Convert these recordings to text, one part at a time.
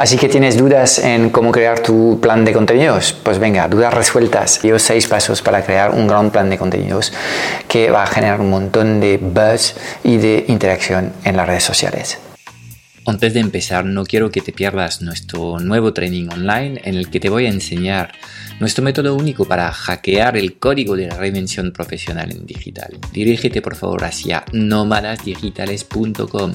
Así que tienes dudas en cómo crear tu plan de contenidos. Pues venga, dudas resueltas. Llevo seis pasos para crear un gran plan de contenidos que va a generar un montón de buzz y de interacción en las redes sociales. Antes de empezar, no quiero que te pierdas nuestro nuevo training online en el que te voy a enseñar nuestro método único para hackear el código de la reinvención profesional en digital. Dirígete por favor hacia nómadasdigitales.com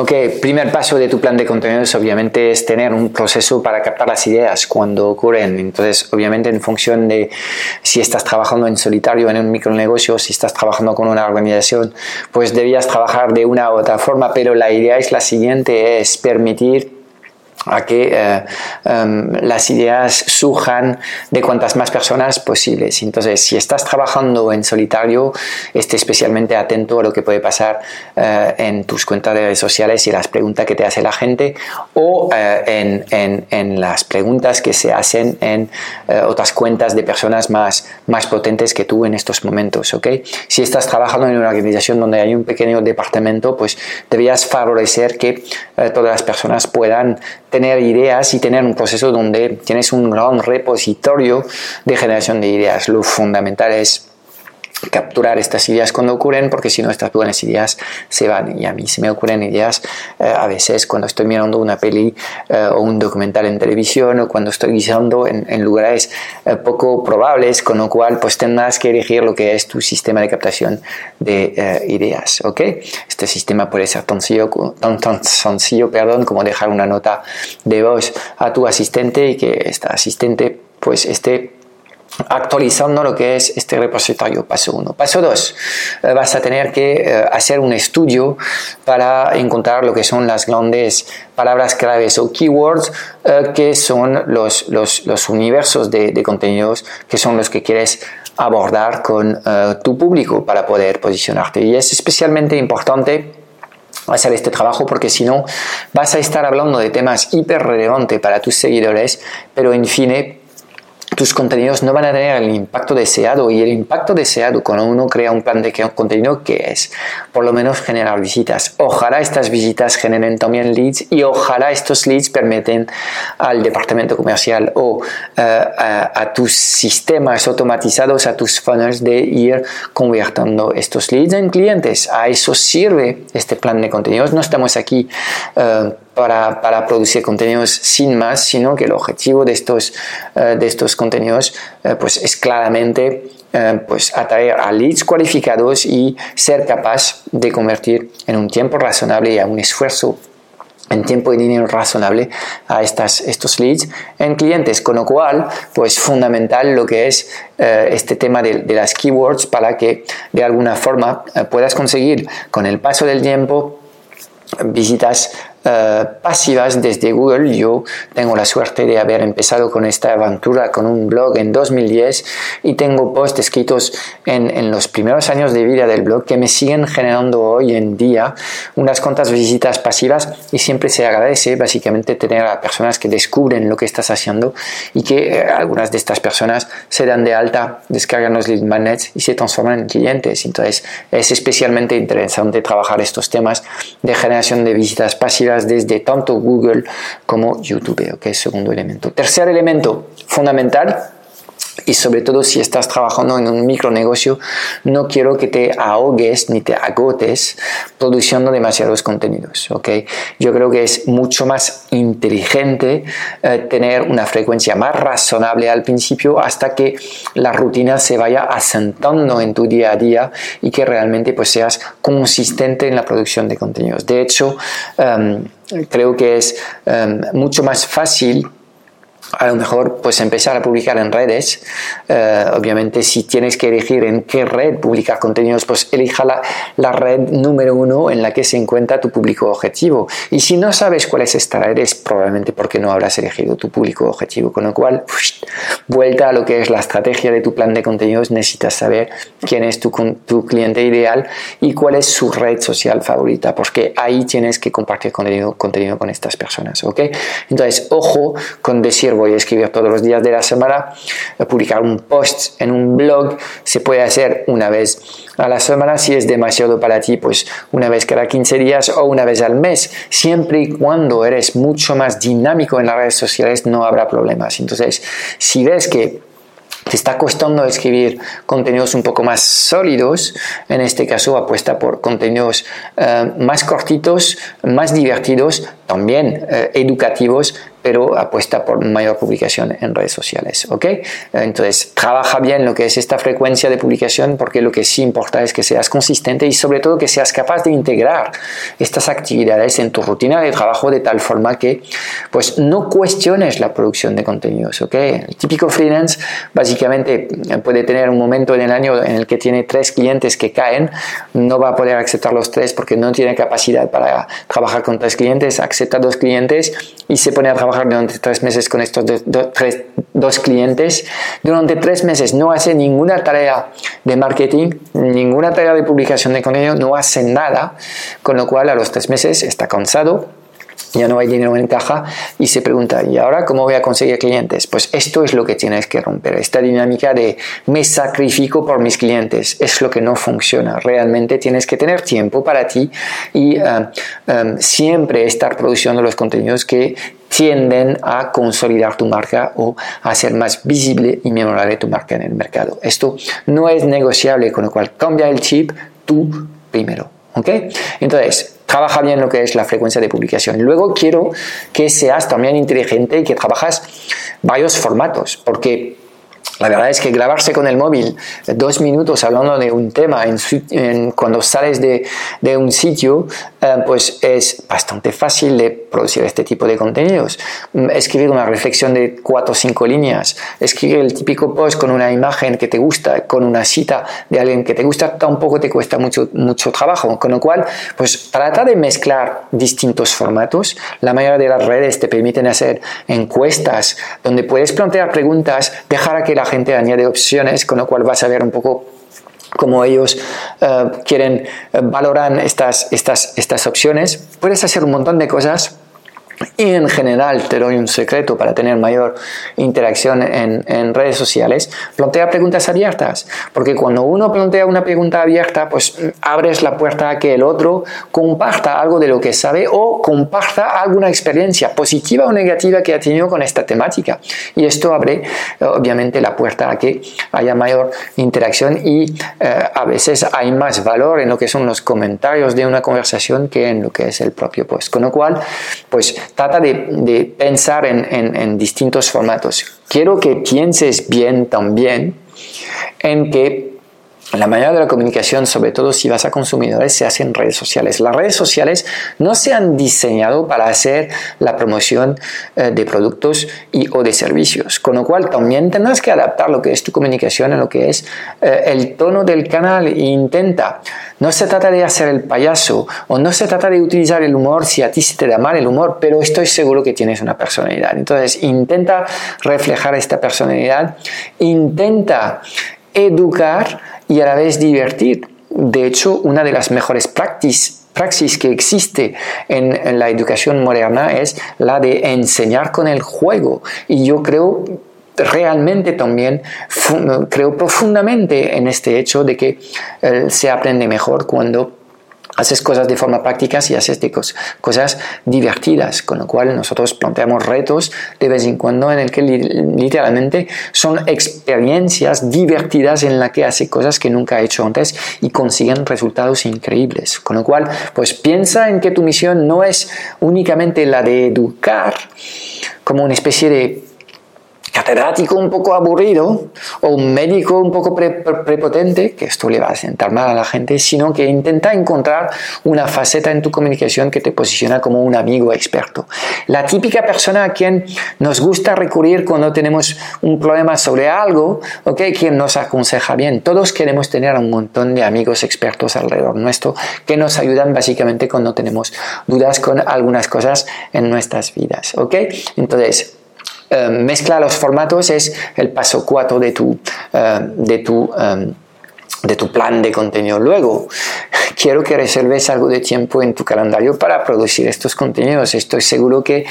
Ok, primer paso de tu plan de contenidos obviamente es tener un proceso para captar las ideas cuando ocurren. Entonces, obviamente en función de si estás trabajando en solitario en un micronegocio, si estás trabajando con una organización, pues debías trabajar de una u otra forma, pero la idea es la siguiente, es permitir a que eh, em, las ideas surjan de cuantas más personas posibles. Entonces, si estás trabajando en solitario, esté especialmente atento a lo que puede pasar eh, en tus cuentas de redes sociales y las preguntas que te hace la gente o eh, en, en, en, las preguntas que se hacen en otras cuentas de personas más, más potentes que tú en estos momentos. ¿okay? Si estás trabajando en una organización donde hay un pequeño departamento, pues debías favorecer que todas las personas puedan tener ideas y tener un proceso donde tienes un gran repositorio de generación de ideas. Lo fundamental es capturar estas ideas cuando ocurren, porque si no estas buenas ideas se van. Y a mí se me ocurren ideas eh, a veces cuando estoy mirando una peli eh, o un documental en televisión o cuando estoy guisando en, lugares eh, poco probables, con lo cual pues tendrás que elegir lo que es tu sistema de captación de ideas. ¿ok? Este sistema puede ser tan sencillo, tan, sencillo perdón, como dejar una nota de voz a tu asistente y que este asistente pues esté actualizando lo que es este repositorio, paso 1. Paso 2, eh, vas a tener que eh, hacer un estudio para encontrar lo que son las grandes palabras claves o keywords eh, que son los, los, los universos de, de, contenidos que son los que quieres abordar con tu público para poder posicionarte. Y es especialmente importante hacer este trabajo porque si no vas a estar hablando de temas hiper relevantes para tus seguidores, pero en fin tus contenidos no van a tener el impacto deseado y el impacto deseado cuando uno crea un plan de contenido que es por lo menos generar visitas. Ojalá estas visitas generen también leads y ojalá estos leads permiten al departamento comercial o eh, a, tus sistemas automatizados a tus funnels de ir convirtiendo estos leads en clientes. A eso sirve este plan de contenidos. No estamos aquí uh, para, producir contenidos sin más, sino que el objetivo de estos, uh, de estos contenidos uh, pues es claramente uh, pues atraer a leads cualificados y ser capaz de convertir en un tiempo razonable y a un esfuerzo en tiempo y dinero razonable a estas, estos leads en clientes, con lo cual, pues fundamental lo que es este tema de, las keywords para que de alguna forma puedas conseguir con el paso del tiempo visitas uh, pasivas desde Google. Yo tengo la suerte de haber empezado con esta aventura con un blog en 2010 y tengo posts escritos en, en, los primeros años de vida del blog que me siguen generando hoy en día unas cuantas visitas pasivas y siempre se agradece básicamente tener a personas que descubren lo que estás haciendo y que eh, algunas de estas personas se dan de alta, descargan los lead magnets y se transforman en clientes. Entonces es especialmente interesante trabajar estos temas de generación de visitas pasivas desde tanto Google como YouTube, es segundo elemento. Tercer elemento fundamental, y sobre todo si estás trabajando en un micronegocio, no quiero que te ahogues ni te agotes produciendo demasiados contenidos. ¿okay? Yo creo que es mucho más inteligente eh, tener una frecuencia más razonable al principio hasta que la rutina se vaya asentando en tu día a día y que realmente pues, seas consistente en la producción de contenidos. De hecho, um, creo que es um, mucho más fácil a lo mejor pues empezar a publicar en redes. Eh, obviamente si tienes que elegir en qué red publicar contenidos, pues elija la, la, red número uno en la que se encuentra tu público objetivo. Y si no sabes cuál es esta red, es probablemente porque no habrás elegido tu público objetivo. Con lo cual, vuelta a lo que es la estrategia de tu plan de contenidos, necesitas saber quién es tu, tu cliente ideal y cuál es su red social favorita, porque ahí tienes que compartir contenido, contenido con estas personas, ¿ok? Entonces, ojo con decir voy a escribir todos los días de la semana, publicar un post en un blog, se puede hacer una vez a la semana, si es demasiado para ti, pues una vez cada 15 días o una vez al mes, siempre y cuando eres mucho más dinámico en las redes sociales no habrá problemas. Entonces, si ves que te está costando escribir contenidos un poco más sólidos, en este caso apuesta por contenidos eh, más cortitos, más divertidos, también eh, educativos, pero apuesta por mayor publicación en redes sociales. ¿ok? Entonces, trabaja bien lo que es esta frecuencia de publicación porque lo que sí importa es que seas consistente y sobre todo que seas capaz de integrar estas actividades en tu rutina de trabajo de tal forma que pues no cuestiones la producción de contenidos. ¿ok? El típico freelance básicamente puede tener un momento en el año en el que tiene tres clientes que caen, no va a poder aceptar los tres porque no tiene capacidad para trabajar con tres clientes, acepta dos clientes y se pone a trabajar durante tres meses con estos dos clientes. Durante tres meses no hace ninguna tarea de marketing, ninguna tarea de publicación de contenido, no hace nada, con lo cual a los tres meses está cansado ya no hay dinero en caja y se pregunta, ¿y ahora cómo voy a conseguir clientes? Pues esto es lo que tienes que romper, esta dinámica de me sacrifico por mis clientes, es lo que no funciona. Realmente tienes que tener tiempo para ti y eh, eh, siempre estar produciendo los contenidos que tienden a consolidar tu marca o a hacer más visible y memorable tu marca en el mercado. Esto no es negociable, con lo cual cambia el chip tú primero. ¿ok? Entonces, trabaja bien lo que es la frecuencia de publicación. Luego quiero que seas también inteligente y que trabajas varios formatos, porque la verdad es que grabarse con el móvil dos minutos hablando de un tema en, cuando sales de, de un sitio, eh, pues es bastante fácil de producir este tipo de contenidos. Mm, escribir una reflexión de cuatro o cinco líneas, escribir el típico post con una imagen que te gusta, con una cita de alguien que te gusta, tampoco te cuesta mucho, mucho trabajo. Con lo cual, pues trata de mezclar distintos formatos. La mayoría de las redes te permiten hacer encuestas donde puedes plantear preguntas, dejar a que la gente añade opciones, con lo cual vas a ver un poco cómo ellos eh, quieren, eh, valoran estas, estas, estas opciones. Puedes hacer un montón de cosas y en general, te doy un secreto para tener mayor interacción en, en, redes sociales, plantea preguntas abiertas, porque cuando uno plantea una pregunta abierta, pues abres la puerta a que el otro comparta algo de lo que sabe o comparta alguna experiencia positiva o negativa que ha tenido con esta temática. Y esto abre, obviamente, la puerta a que haya mayor interacción y eh, a veces hay más valor en lo que son los comentarios de una conversación que en lo que es el propio post. Con lo cual, pues trata de, pensar en, distintos formatos. Quiero que pienses bien también en que la mayoría de la comunicación, sobre todo si vas a consumidores, se hace en redes sociales. Las redes sociales no se han diseñado para hacer la promoción eh, de productos y o de servicios, con lo cual también tendrás que adaptar lo que es tu comunicación a lo que es eh, el tono del canal e intenta. No se trata de hacer el payaso o no se trata de utilizar el humor si a ti se te da mal el humor, pero estoy seguro que tienes una personalidad. Entonces intenta reflejar esta personalidad, intenta educar y a la vez divertir. De hecho, una de las mejores praxis que existe en, la educación moderna es la de enseñar con el juego. Y yo creo realmente también creo profundamente en este hecho de que eh, se aprende mejor cuando haces cosas de forma práctica y haces cosas divertidas, con lo cual nosotros planteamos retos de vez en cuando en el que literalmente son experiencias divertidas en la que hace cosas que nunca ha hecho antes y consiguen resultados increíbles. Con lo cual, pues piensa en que tu misión no es únicamente la de educar como una especie de catedrático un poco aburrido o un médico un poco prepotente, que esto le va a sentar mal a la gente, sino que intenta encontrar una faceta en tu comunicación que te posiciona como un amigo experto. La típica persona a quien nos gusta recurrir cuando tenemos un problema sobre algo, ¿ok? Quien nos aconseja bien. Todos queremos tener un montón de amigos expertos alrededor nuestro que nos ayudan básicamente cuando tenemos dudas con algunas cosas en nuestras vidas, ¿ok? Entonces, eh, mezcla los formatos es el paso 4 de tu, eh, de tu de tu plan de contenido. Luego, quiero que reserves algo de tiempo en tu calendario para producir estos contenidos. Estoy seguro que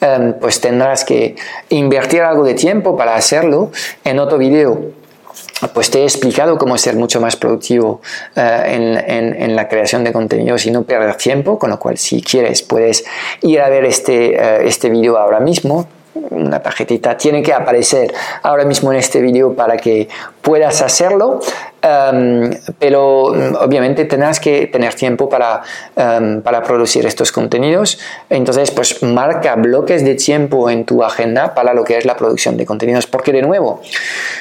em, pues tendrás que invertir algo de tiempo para hacerlo. En otro video pues te he explicado cómo ser mucho más productivo eh, en, la creación de contenidos y no perder tiempo, con lo cual si quieres puedes ir a ver este, uh, este video ahora mismo, una tarjetita tiene que aparecer ahora mismo en este vídeo para que puedas hacerlo, em, pero mm, obviamente tendrás que tener tiempo para, em, para producir estos contenidos. Entonces, pues marca bloques de tiempo en tu agenda para lo que es la producción de contenidos, porque de nuevo,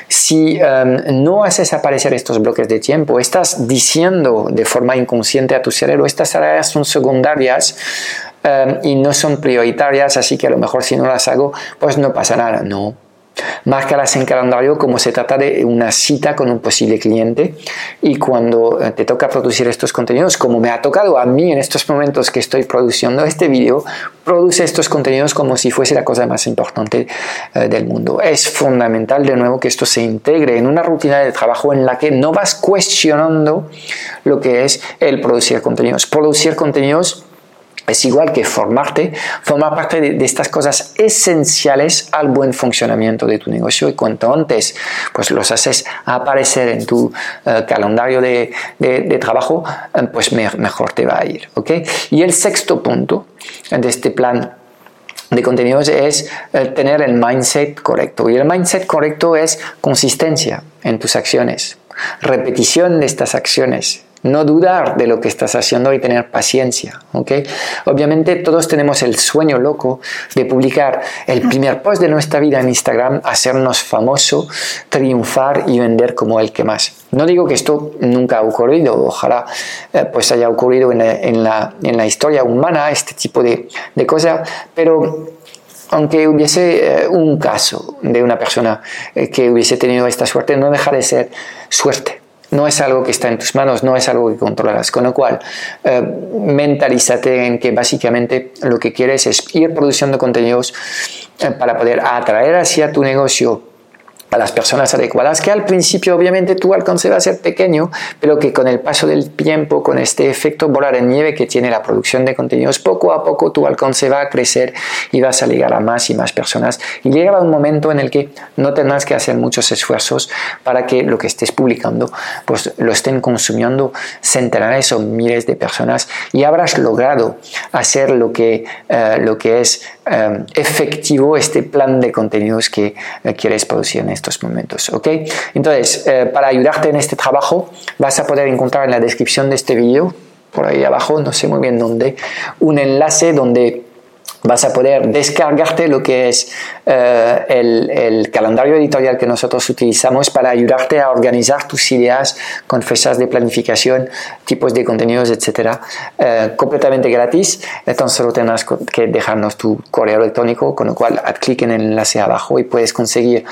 si em, no haces aparecer estos bloques de tiempo, estás diciendo de forma inconsciente a tu cerebro, estas áreas son secundarias, Em, y no son prioritarias, así que a lo mejor si no las hago, pues no pasa nada. No. Márcalas en calendario como se trata de una cita con un posible cliente y cuando eh, te toca producir estos contenidos, como me ha tocado a mí en estos momentos que estoy produciendo este vídeo, produce estos contenidos como si fuese la cosa más importante eh, del mundo. Es fundamental de nuevo que esto se integre en una rutina de trabajo en la que no vas cuestionando lo que es el producir contenidos. Producir contenidos es igual que formarte, formar parte de, estas cosas esenciales al buen funcionamiento de tu negocio y cuanto antes pues los haces aparecer en tu eh, calendario de, trabajo, eh, pues mejor te va a ir. ¿okay? Y el sexto punto de este plan de contenidos es eh, tener el mindset correcto. Y el mindset correcto es consistencia en tus acciones, repetición de estas acciones, no dudar de lo que estás haciendo y tener paciencia. ¿okay? Obviamente todos tenemos el sueño loco de publicar el primer post de nuestra vida en Instagram, hacernos famoso, triunfar y vender como el que más. No digo que esto nunca ha ocurrido, ojalá eh, pues haya ocurrido en la, historia humana este tipo de, de cosas, pero aunque hubiese eh, un caso de una persona eh, que hubiese tenido esta suerte, no deja de ser suerte no es algo que está en tus manos, no es algo que controlas. Con lo cual, eh, mentalízate en que básicamente lo que quieres es ir produciendo contenidos eh, para poder atraer hacia tu negocio a las personas adecuadas, que al principio obviamente tu alcance va a ser pequeño, pero que con el paso del tiempo, con este efecto bola de nieve que tiene la producción de contenidos, poco a poco tu alcance va a crecer y vas a llegar a más y más personas. Y llega un momento en el que no tendrás que hacer muchos esfuerzos para que lo que estés publicando pues lo estén consumiendo centenares o miles de personas y habrás logrado hacer lo que, eh, lo que es eh, efectivo este plan de contenidos que eh, quieres producir en estos momentos. ¿ok? Entonces, eh, para ayudarte en este trabajo, vas a poder encontrar en la descripción de este vídeo, por ahí abajo, no sé muy bien dónde, un enlace donde vas a poder descargarte lo que es eh, el, calendario editorial que nosotros utilizamos para ayudarte a organizar tus ideas con fechas de planificación, tipos de contenidos, etcétera, eh, completamente gratis. Entonces solo tendrás que dejarnos tu correo electrónico, con lo cual haz clic en el enlace abajo y puedes conseguir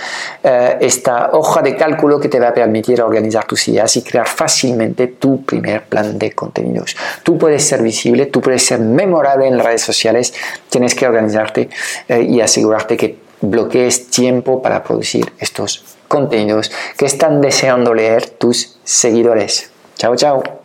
eh, esta hoja de cálculo que te va a permitir organizar tus ideas y crear fácilmente tu primer plan de contenidos. Tú puedes ser visible, tú puedes ser memorable en redes sociales tienes que organizarte eh, y asegurarte que bloquees tiempo para producir estos contenidos que están deseando leer tus seguidores. Chao, chao.